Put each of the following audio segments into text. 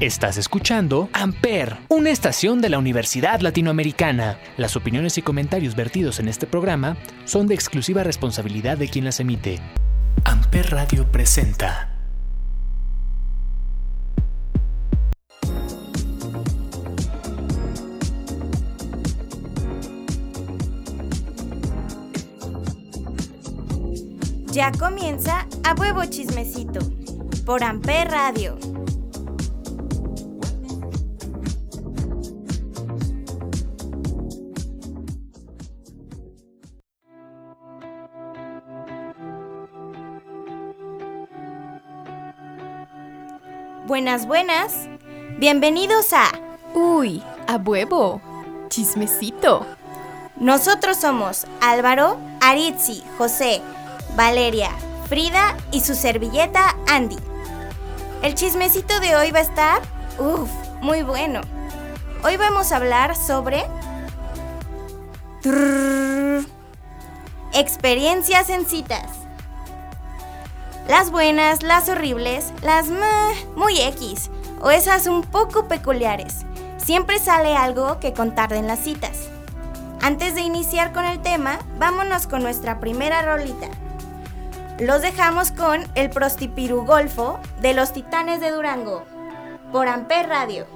Estás escuchando Amper, una estación de la Universidad Latinoamericana. Las opiniones y comentarios vertidos en este programa son de exclusiva responsabilidad de quien las emite. Amper Radio presenta. Ya comienza A Huevo Chismecito por Amper Radio. Buenas, buenas. Bienvenidos a Uy, a huevo. Chismecito. Nosotros somos Álvaro, Aritzi, José, Valeria, Frida y su servilleta Andy. El chismecito de hoy va a estar, uff, muy bueno. Hoy vamos a hablar sobre Trrr. experiencias en citas. Las buenas, las horribles, las muy X o esas un poco peculiares. Siempre sale algo que contar en las citas. Antes de iniciar con el tema, vámonos con nuestra primera rolita. Los dejamos con el prostipiru golfo de los Titanes de Durango por Amper Radio.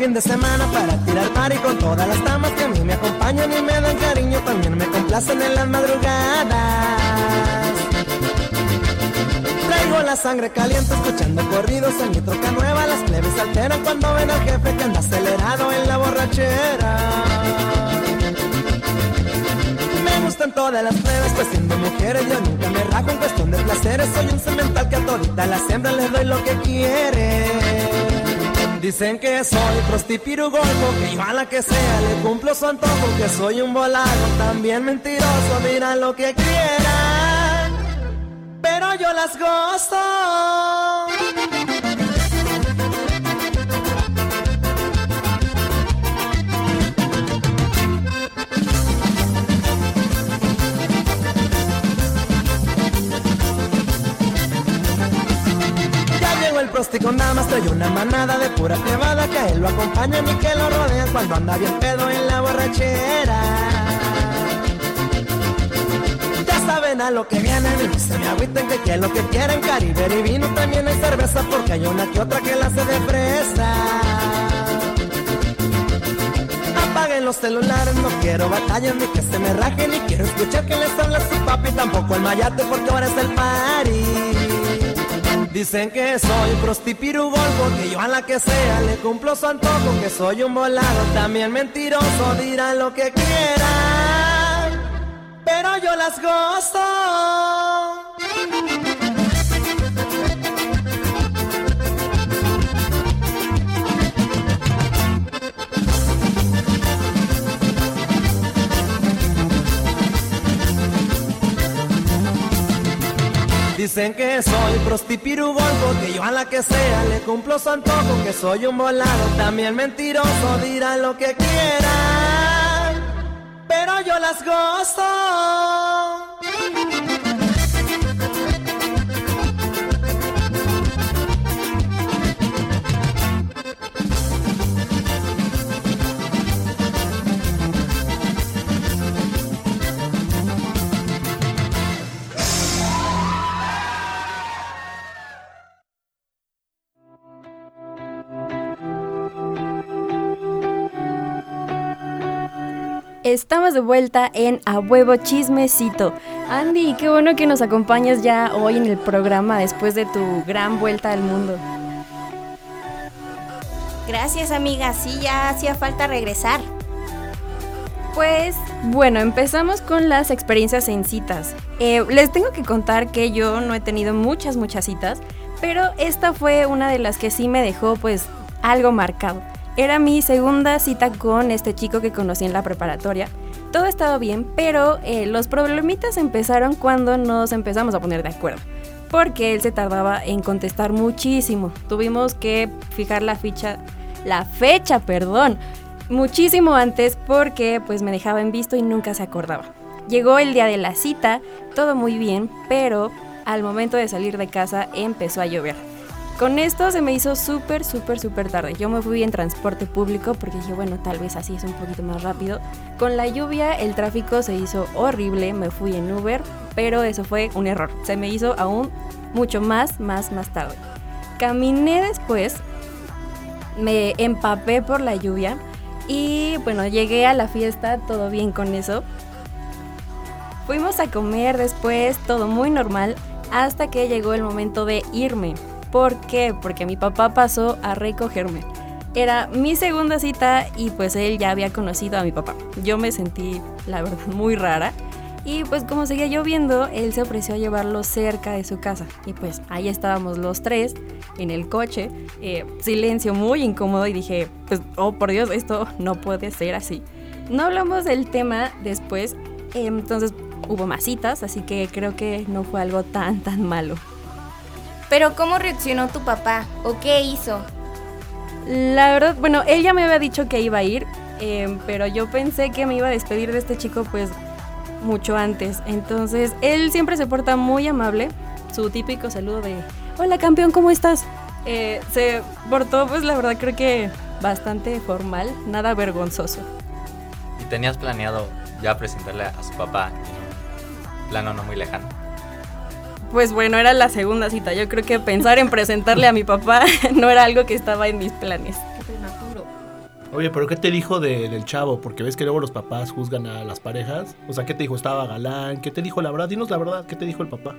Fin de semana para tirar party con todas las damas que a mí me acompañan y me dan cariño, también me complacen en las madrugadas. Traigo la sangre caliente escuchando corridos en mi troca nueva, las plebes alteran cuando ven al jefe que anda acelerado en la borrachera. Me gustan todas las pruebas, pues siendo mujeres yo nunca me rajo en cuestión de placeres. Soy un cemental que a todita la siembra les doy lo que quiere. Dicen que soy prostipiru golfo, que yo a que sea le cumplo su antojo, que soy un volado, también mentiroso, dirán lo que quieran, pero yo las gozo. El prosti con damas, trae una manada de pura cebada que a él lo acompañan y que lo rodean cuando anda bien pedo en la borrachera. Ya saben a lo que vienen y se me agüiten que qué es lo que quieren, Caribe y vino también hay cerveza porque hay una que otra que la hace de fresa. Apaguen los celulares, no quiero batallas ni que se me rajen, ni quiero escuchar que les habla su papi, tampoco el mayate porque ahora es el party. Dicen que soy prostipiru golfo, que yo a la que sea le cumplo su antojo, que soy un volado, también mentiroso, dirán lo que quieran, pero yo las gozo. Dicen que soy prostipiru golfo, que yo a la que sea le cumplo su antojo, que soy un volado, también mentiroso, dirán lo que quieran, pero yo las gozo. Estamos de vuelta en A Huevo Chismecito. Andy, qué bueno que nos acompañas ya hoy en el programa después de tu gran vuelta al mundo. Gracias amiga, sí, ya hacía falta regresar. Pues bueno, empezamos con las experiencias en citas. Eh, les tengo que contar que yo no he tenido muchas, muchas citas, pero esta fue una de las que sí me dejó pues algo marcado. Era mi segunda cita con este chico que conocí en la preparatoria. Todo estaba bien, pero eh, los problemitas empezaron cuando nos empezamos a poner de acuerdo. porque él se tardaba en contestar muchísimo. Tuvimos que fijar la ficha, la fecha, perdón, muchísimo antes porque pues me dejaba en visto y nunca se acordaba. Llegó el día de la cita, todo muy bien, pero al momento de salir de casa empezó a llover. Con esto se me hizo súper, súper, súper tarde. Yo me fui en transporte público porque dije, bueno, tal vez así es un poquito más rápido. Con la lluvia el tráfico se hizo horrible, me fui en Uber, pero eso fue un error. Se me hizo aún mucho más, más, más tarde. Caminé después, me empapé por la lluvia y bueno, llegué a la fiesta, todo bien con eso. Fuimos a comer después, todo muy normal, hasta que llegó el momento de irme. ¿Por qué? Porque mi papá pasó a recogerme. Era mi segunda cita y pues él ya había conocido a mi papá. Yo me sentí, la verdad, muy rara. Y pues como seguía lloviendo, él se ofreció a llevarlo cerca de su casa. Y pues ahí estábamos los tres en el coche. Eh, silencio muy incómodo y dije, pues, oh por Dios, esto no puede ser así. No hablamos del tema después, entonces hubo más citas, así que creo que no fue algo tan, tan malo. Pero ¿cómo reaccionó tu papá? ¿O qué hizo? La verdad, bueno, él ya me había dicho que iba a ir, eh, pero yo pensé que me iba a despedir de este chico pues mucho antes. Entonces, él siempre se porta muy amable. Su típico saludo de, hola campeón, ¿cómo estás? Eh, se portó pues la verdad creo que bastante formal, nada vergonzoso. ¿Y tenías planeado ya presentarle a su papá en un plano no muy lejano? Pues bueno, era la segunda cita. Yo creo que pensar en presentarle a mi papá no era algo que estaba en mis planes. Oye, pero ¿qué te dijo del chavo? Porque ves que luego los papás juzgan a las parejas. O sea, ¿qué te dijo? ¿Estaba galán? ¿Qué te dijo la verdad? Dinos la verdad, ¿qué te dijo el papá?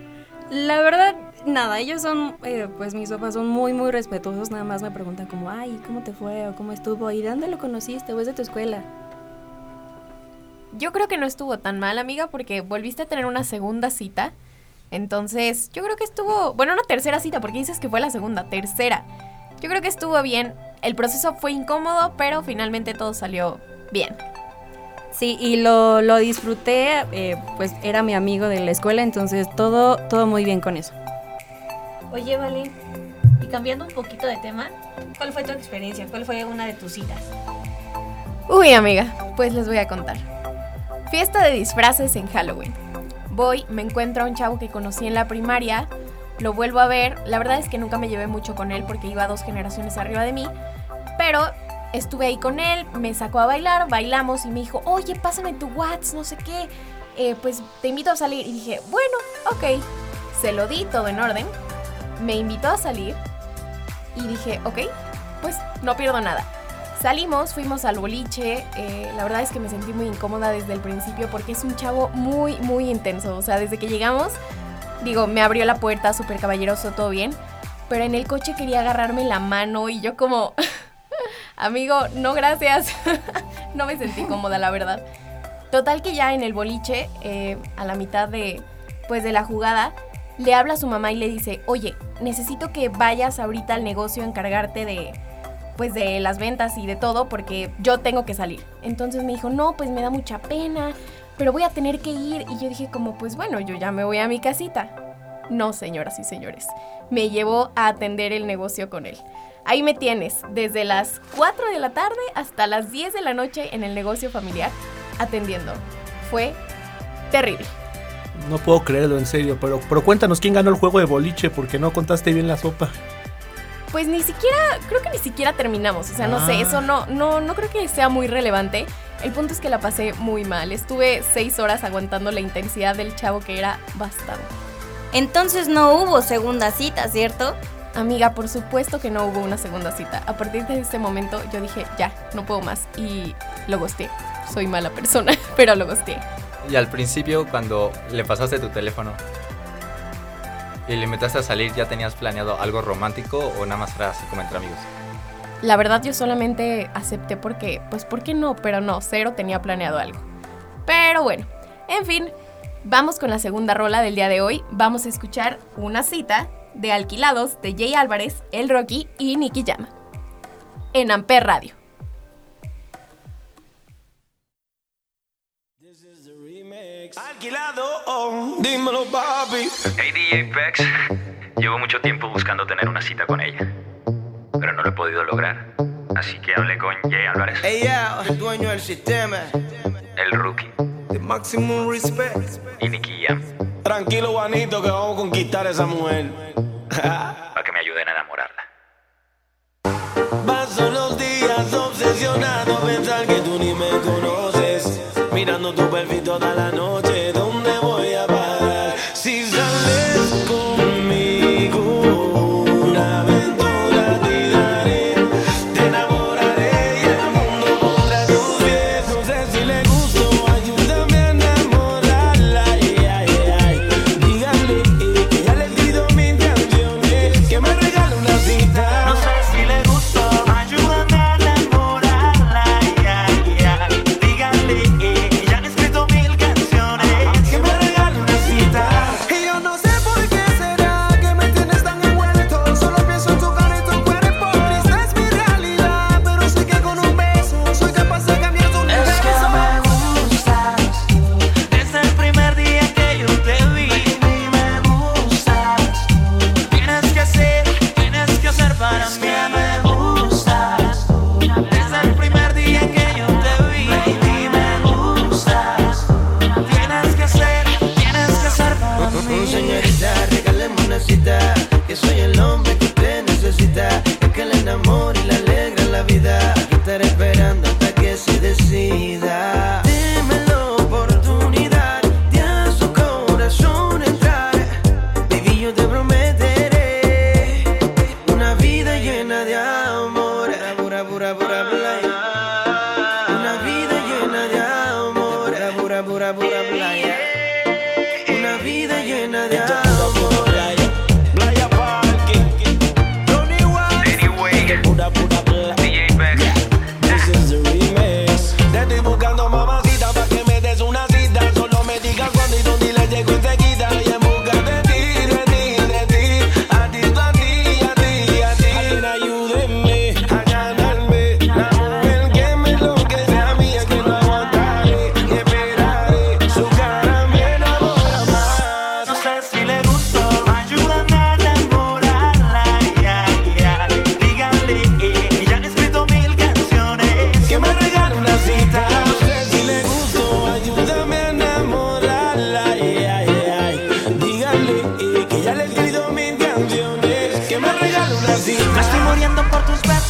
La verdad, nada, ellos son, eh, pues mis papás son muy, muy respetuosos. Nada más me preguntan como, ay, ¿cómo te fue? ¿O cómo estuvo? ¿Y de dónde lo conociste? ¿O es de tu escuela? Yo creo que no estuvo tan mal, amiga, porque volviste a tener una segunda cita. Entonces, yo creo que estuvo, bueno, una tercera cita, porque dices que fue la segunda, tercera. Yo creo que estuvo bien. El proceso fue incómodo, pero finalmente todo salió bien. Sí, y lo, lo disfruté, eh, pues era mi amigo de la escuela, entonces todo, todo muy bien con eso. Oye, Vale, y cambiando un poquito de tema, ¿cuál fue tu experiencia? ¿Cuál fue una de tus citas? Uy, amiga, pues les voy a contar. Fiesta de disfraces en Halloween. Voy, me encuentro a un chavo que conocí en la primaria, lo vuelvo a ver. La verdad es que nunca me llevé mucho con él porque iba dos generaciones arriba de mí. Pero estuve ahí con él, me sacó a bailar, bailamos y me dijo, oye, pásame tu WhatsApp, no sé qué. Eh, pues te invito a salir. Y dije, bueno, ok. Se lo di todo en orden. Me invitó a salir. Y dije, ok, pues no pierdo nada. Salimos, fuimos al boliche. Eh, la verdad es que me sentí muy incómoda desde el principio porque es un chavo muy, muy intenso. O sea, desde que llegamos Digo, me abrió la puerta, súper caballeroso, todo bien. Pero en el coche quería agarrarme la mano y yo como, amigo, no gracias. no me sentí cómoda, la verdad. Total que ya en el boliche, eh, a la mitad de, pues, de la jugada, le habla a su mamá y le dice, oye, necesito que vayas ahorita al negocio a encargarte de, pues, de las ventas y de todo porque yo tengo que salir. Entonces me dijo, no, pues me da mucha pena, pero voy a tener que ir. Y yo dije como, pues bueno, yo ya me voy a mi casita. No, señoras y señores, me llevó a atender el negocio con él. Ahí me tienes, desde las 4 de la tarde hasta las 10 de la noche en el negocio familiar, atendiendo. Fue terrible. No puedo creerlo, en serio, pero, pero cuéntanos quién ganó el juego de boliche porque no contaste bien la sopa. Pues ni siquiera, creo que ni siquiera terminamos, o sea, no sé, Ah. eso no, no, no creo que sea muy relevante. El punto es que la pasé muy mal. Estuve seis horas aguantando la intensidad del chavo que era bastante. Entonces no hubo segunda cita, ¿cierto? Amiga, por supuesto que no hubo una segunda cita. A partir de ese momento yo dije, ya, no puedo más. Y lo gosteé. Soy mala persona, pero lo gosteé. Y al principio, cuando le pasaste tu teléfono y le invitaste a salir, ¿ya tenías planeado algo romántico o nada más era así como entre amigos? La verdad yo solamente acepté porque, pues, ¿por qué no? Pero no, cero tenía planeado algo. Pero bueno, en fin, vamos con la segunda rola del día de hoy. Vamos a escuchar una cita de Alquilados de Jay Álvarez, El Rocky y Nicky Llama. En Amper Radio. Alquilado, oh, dímelo, papi. Hey, DJ Pex. Llevo mucho tiempo buscando tener una cita con ella, pero no lo he podido lograr. Así que hablé con Jay Álvarez. Ella es dueño del sistema. El rookie. The maximum respect. Y Nicky Jam. Tranquilo, Juanito, que vamos a conquistar esa mujer. Para que me ayuden a enamorarla. Paso los días obsesionado pensar que tú ni me conoces. Mirando tu perfil toda la noche forever. Ever. sufriendo por tus besos.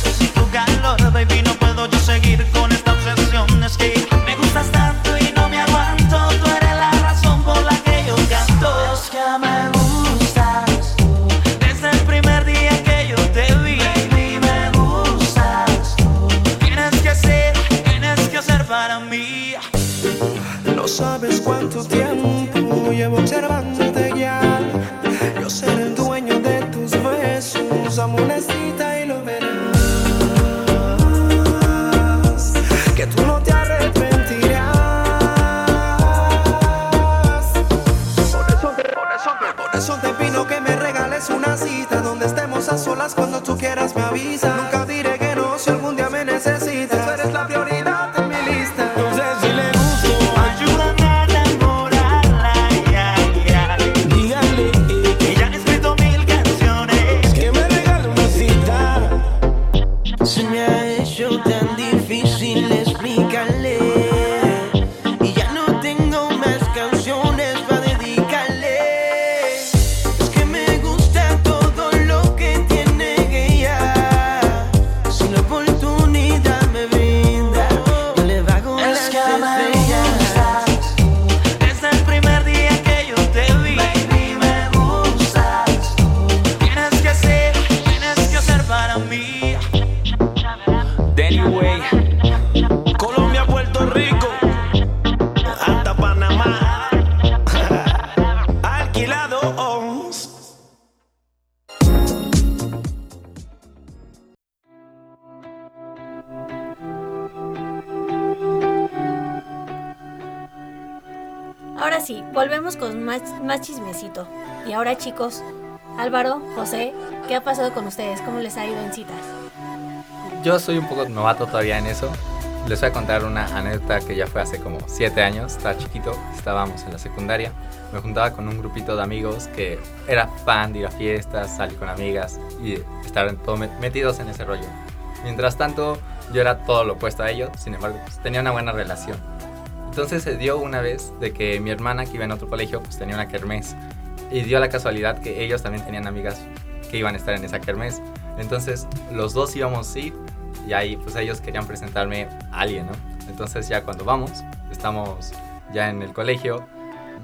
¿Qué ha pasado con ustedes? ¿Cómo les ha ido en citas? Yo soy un poco novato todavía en eso. Les voy a contar una anécdota que ya fue hace como 7 años, estaba chiquito, estábamos en la secundaria. Me juntaba con un grupito de amigos que era fan de ir a fiestas, salir con amigas y estar todo metidos en ese rollo. Mientras tanto, yo era todo lo opuesto a ellos, sin embargo, pues, tenía una buena relación. Entonces se dio una vez de que mi hermana que iba en otro colegio pues tenía una kermés y dio la casualidad que ellos también tenían amigas que iban a estar en esa kermés. Entonces los dos íbamos a ir y ahí pues ellos querían presentarme a alguien, ¿no? Entonces ya cuando vamos, estamos ya en el colegio,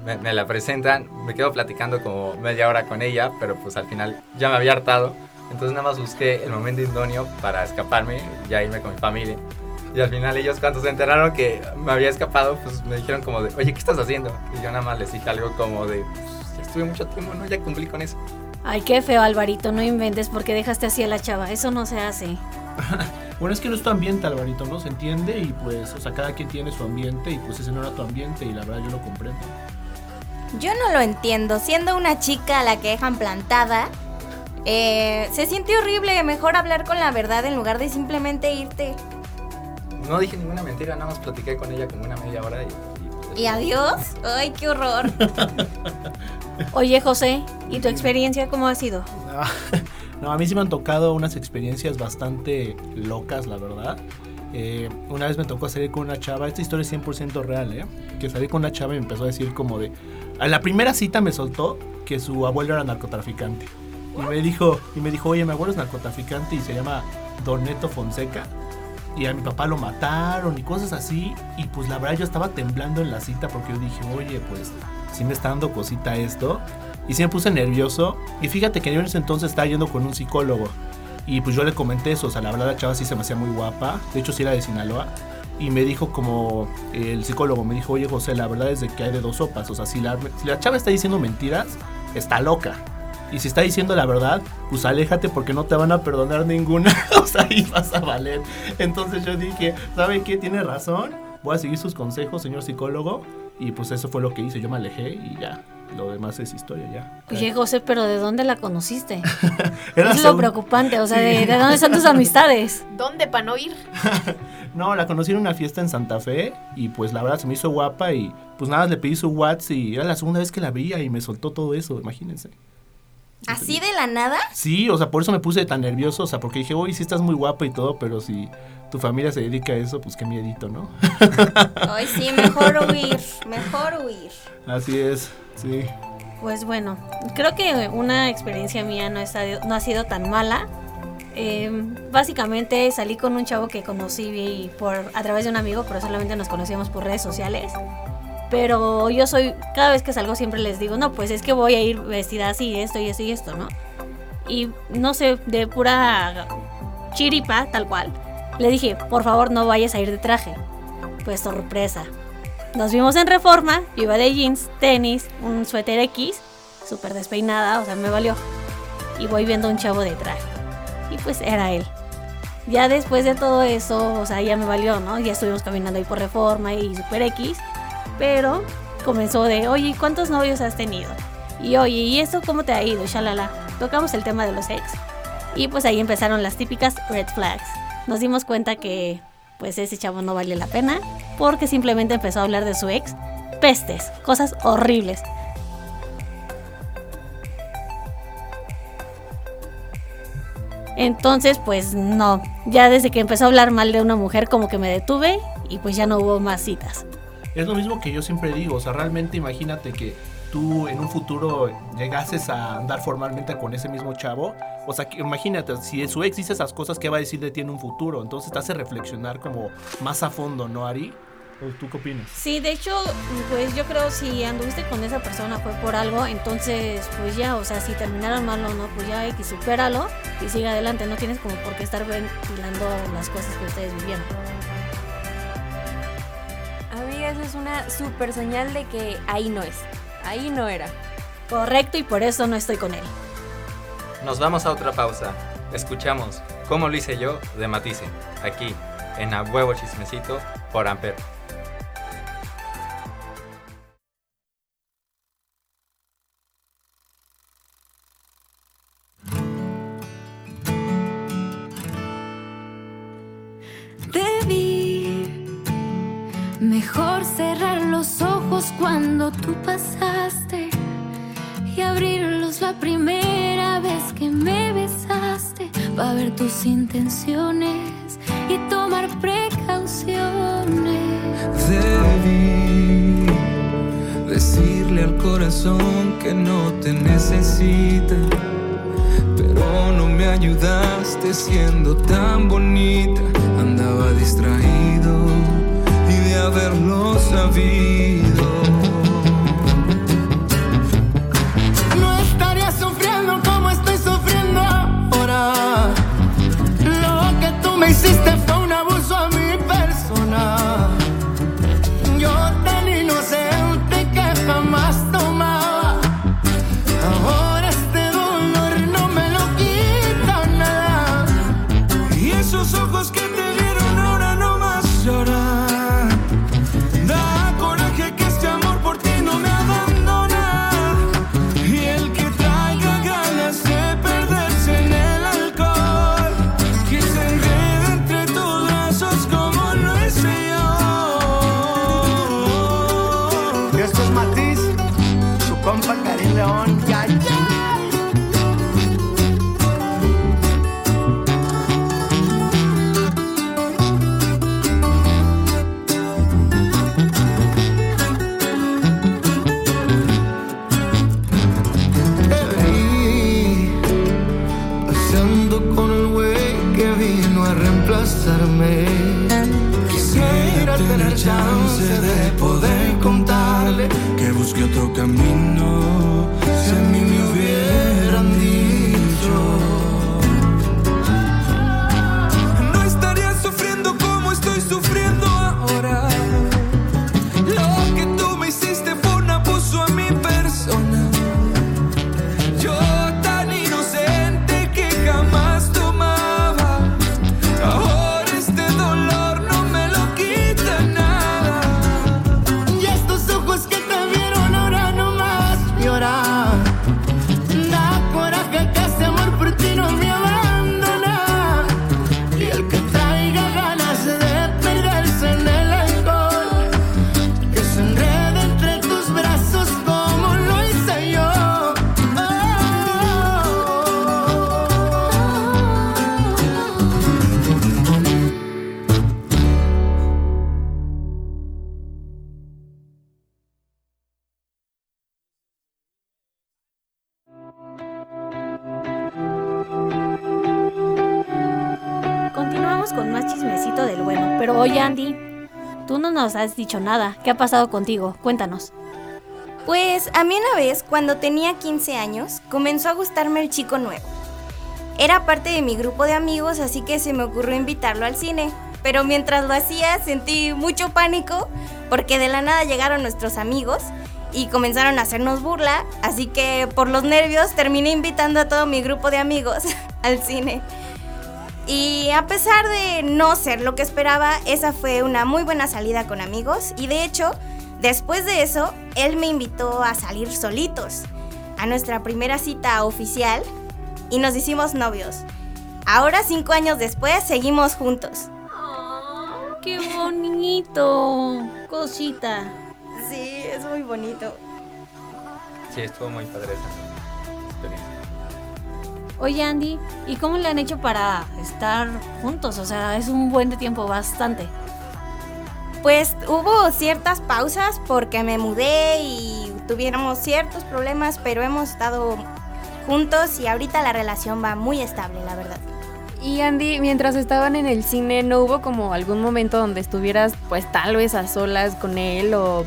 me, me, la presentan, me quedo platicando como media hora con ella, pero pues al final ya me había hartado. Entonces nada más busqué el momento idóneo para escaparme, ya irme con mi familia. Y al final ellos cuando se enteraron que me había escapado, pues me dijeron como de, oye, ¿qué estás haciendo? Y yo nada más les dije algo como de, pues, ya estuve mucho tiempo, ¿no? Ya cumplí con eso. Ay, qué feo, Alvarito, no inventes porque dejaste así a la chava, eso no se hace. bueno, es que no es tu ambiente, Alvarito, ¿no? Se entiende y pues, o sea, cada quien tiene su ambiente y pues ese no era tu ambiente y la verdad yo lo comprendo. Yo no lo entiendo, siendo una chica a la que dejan plantada, eh, se siente horrible, mejor hablar con la verdad en lugar de simplemente irte. No dije ninguna mentira, nada más platiqué con ella como una media hora y... ¿Y, ¿Y adiós? ¡Ay, qué horror! Oye, José, ¿y tu experiencia cómo ha sido? No, a mí sí me han tocado unas experiencias bastante locas, la verdad. Eh, una vez me tocó salir con una chava, esta historia es 100% real, ¿eh? Que salí con una chava y me empezó a decir como de... A la primera cita me soltó que su abuelo era narcotraficante. Y me dijo, y me dijo, oye, mi abuelo es narcotraficante y se llama Don Neto Fonseca y a mi papá lo mataron y cosas así. Y pues la verdad yo estaba temblando en la cita porque yo dije, oye, pues sí me está dando cosita esto. Y sí me puse nervioso. Y fíjate que yo en ese entonces estaba yendo con un psicólogo. Y pues yo le comenté eso, o sea, la verdad la chava sí se me hacía muy guapa. De hecho sí era de Sinaloa. Y me dijo como el psicólogo, me dijo, oye José, la verdad es de que hay de dos sopas. O sea, si la, si la chava está diciendo mentiras, está loca. Y si está diciendo la verdad, pues aléjate porque no te van a perdonar ninguna. o sea, ahí vas a valer. Entonces yo dije, ¿sabe qué? Tiene razón. Voy a seguir sus consejos, señor psicólogo. Y pues eso fue lo que hice. Yo me alejé y ya. Lo demás es historia ya. Oye, José, pero ¿de dónde la conociste? es lo preocupante, o sea, ¿de, dónde están tus amistades? ¿Dónde para no ir? no, la conocí en una fiesta en Santa Fe y pues la verdad se me hizo guapa y pues nada, le pedí su WhatsApp y era la segunda vez que la veía y me soltó todo eso, imagínense. ¿Así de la nada? Sí, o sea, por eso me puse tan nervioso, o sea, porque dije, uy, sí estás muy guapa y todo, pero si tu familia se dedica a eso, pues qué miedito, ¿no? Ay, sí, mejor huir, mejor huir. Así es, sí. Pues bueno, creo que una experiencia mía no, no ha sido tan mala. Em, básicamente salí con un chavo que conocí por, a través de un amigo, pero solamente nos conocíamos por redes sociales. Pero yo soy, cada vez que salgo siempre les digo, no, pues es que voy a ir vestida así, esto y esto y esto, ¿no? Y no sé, de pura chiripa, tal cual, le dije, por favor no vayas a ir de traje. Pues sorpresa. Nos vimos en reforma, yo iba de jeans, tenis, un suéter X, súper despeinada, o sea, me valió. Y voy viendo un chavo de traje. Y pues era él. Ya después de todo eso, o sea, ya me valió, ¿no? Ya estuvimos caminando ahí por reforma y super X pero comenzó de, oye, ¿cuántos novios has tenido? Y oye, ¿y eso cómo te ha ido? Shalala. Tocamos el tema de los ex. Y pues ahí empezaron las típicas red flags. Nos dimos cuenta que pues ese chavo no vale la pena porque simplemente empezó a hablar de su ex. Pestes, cosas horribles. Entonces, pues no, ya desde que empezó a hablar mal de una mujer como que me detuve y pues ya no hubo más citas es lo mismo que yo siempre digo, o sea, realmente imagínate que tú en un futuro llegases a andar formalmente con ese mismo chavo, o sea, imagínate, si su ex dice esas cosas, ¿qué va a decir de ti en un futuro? Entonces te hace reflexionar como más a fondo, ¿no, Ari? ¿Tú qué opinas? Sí, de hecho, pues yo creo si anduviste con esa persona fue por algo, entonces pues ya, o sea, si terminaron mal o no, pues ya que supéralo y sigue adelante, no tienes como por qué estar ventilando las cosas que ustedes vivieron esa es una super señal de que ahí no es. Ahí no era. Correcto y por eso no estoy con él. Nos vamos a otra pausa. Escuchamos Cómo lo hice yo de Matisse, aquí en A Huevo Chismecito por Amper. Cerrar los ojos cuando tú pasaste y abrirlos la primera vez que me besaste para ver tus intenciones y tomar precauciones. Debí decirle al corazón que no te necesita, pero no me ayudaste siendo tan bonita. Andaba distraído haberlo sabido. Camino. Con más chismecito del bueno. Pero oye, Andy, tú no nos has dicho nada. ¿Qué ha pasado contigo? Cuéntanos. Pues a mí una vez, cuando tenía 15 años, comenzó a gustarme el chico nuevo. Era parte de mi grupo de amigos, así que se me ocurrió invitarlo al cine. Pero mientras lo hacía sentí mucho pánico porque de la nada llegaron nuestros amigos y comenzaron a hacernos burla, así que por los nervios terminé invitando a todo mi grupo de amigos al cine. Y a pesar de no ser lo que esperaba, esa fue una muy buena salida con amigos y de hecho, después de eso, él me invitó a salir solitos a nuestra primera cita oficial y nos hicimos novios. Ahora, cinco años después, seguimos juntos. ¡Qué bonito! Cosita. Sí, es muy bonito. Sí, estuvo muy padre esa experiencia. Oye, Andy, ¿y cómo le han hecho para estar juntos? O sea, es un buen de tiempo, bastante. Pues hubo ciertas pausas porque me mudé y tuviéramos ciertos problemas, pero hemos estado juntos y ahorita la relación va muy estable, la verdad. Y Andy, mientras estaban en el cine, ¿no hubo como algún momento donde estuvieras pues tal vez a solas con él o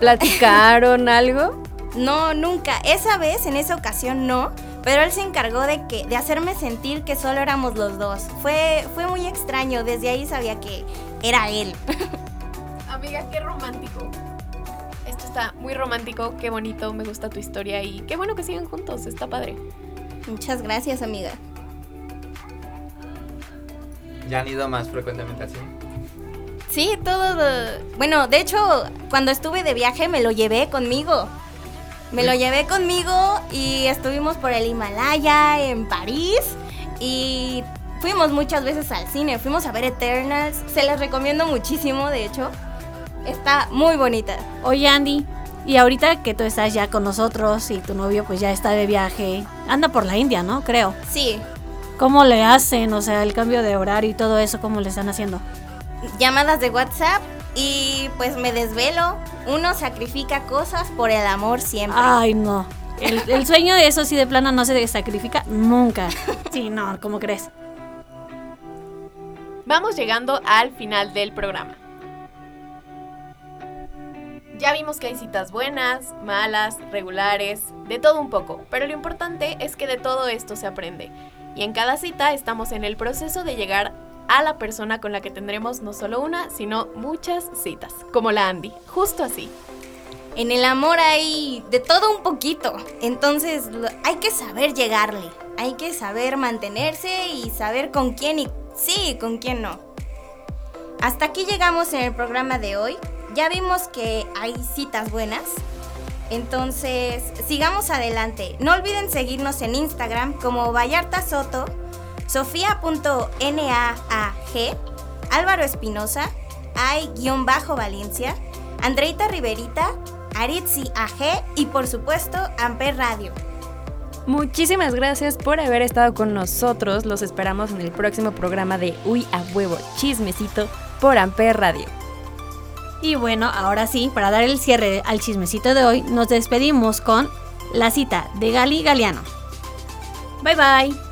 platicaron algo? No, nunca. Esa vez, en esa ocasión, no. Pero él se encargó de que, de hacerme sentir que solo éramos los dos. Fue, fue muy extraño. Desde ahí sabía que era él. Amiga, qué romántico. Esto está muy romántico, qué bonito, me gusta tu historia y qué bueno que sigan juntos, está padre. Muchas gracias, amiga. ¿Ya han ido más frecuentemente así? Sí, todo. Bueno, de hecho, cuando estuve de viaje me lo llevé conmigo. Me lo llevé conmigo y estuvimos por el Himalaya, en París. Y fuimos muchas veces al cine. Fuimos a ver Eternals. Se les recomiendo muchísimo, de hecho. Está muy bonita. Oye, Andy, y ahorita que tú estás ya con nosotros y tu novio pues ya está de viaje, anda por la India, ¿no? Creo. Sí, ¿Cómo le hacen? O sea, el cambio de horario y todo eso, ¿cómo le están haciendo? llamadas de WhatsApp y pues me desvelo. Uno sacrifica cosas por el amor siempre. Ay, no. El, el sueño de eso sí de plano no se sacrifica nunca. Sí, no, ¿cómo crees? Vamos llegando al final del programa. Ya vimos que hay citas buenas, malas, regulares, de todo un poco, pero lo importante es que de todo esto se aprende. Y en cada cita estamos en el proceso de llegar a la persona con la que tendremos no solo una, sino muchas citas, como la Andy, justo así. En el amor hay de todo un poquito. Entonces hay que saber llegarle. Hay que saber mantenerse y saber con quién y sí, con quién no. Hasta aquí llegamos en el programa de hoy. Ya vimos que hay citas buenas. Entonces, sigamos adelante. No olviden seguirnos en Instagram como Vallarta Soto, Sofía.naag, Álvaro Espinosa, Ay-Valencia, Andreita Riverita, Aritzi AG y por supuesto Amper Radio. Muchísimas gracias por haber estado con nosotros. Los esperamos en el próximo programa de Uy a huevo chismecito por Amper Radio. Y bueno, ahora sí, para dar el cierre al chismecito de hoy, nos despedimos con la cita de Gali Galeano. Bye bye.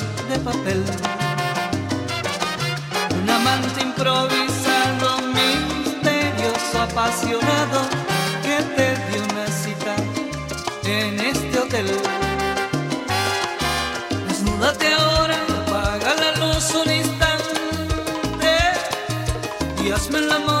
de papel. Un amante improvisado, misterioso, apasionado, que te dio una cita en este hotel. Desnúdate ahora, apaga la luz un instante y hazme el amor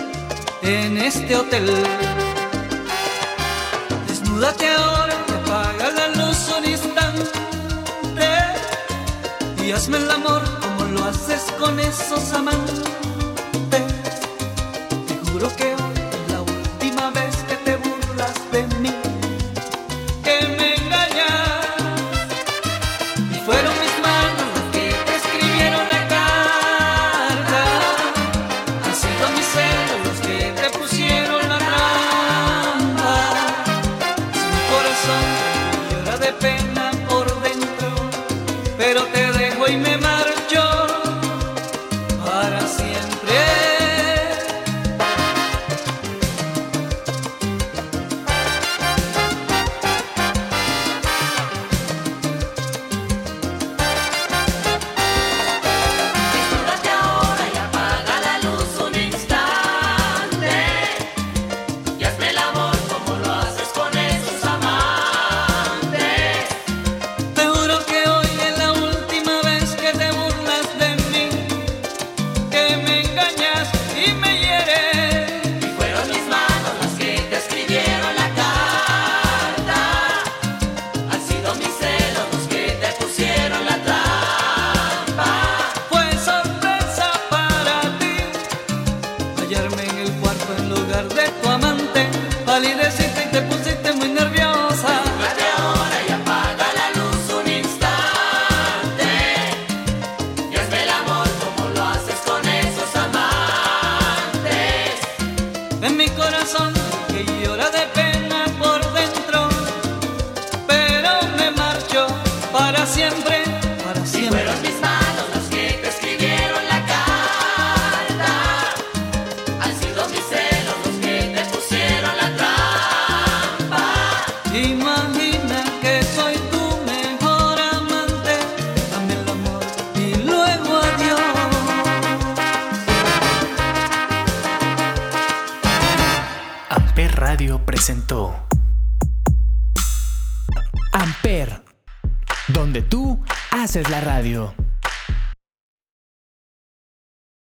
en este hotel. Desnúdate ahora apaga la luz un instante y hazme el amor como lo haces con esos amantes. mujer de tu amante palidece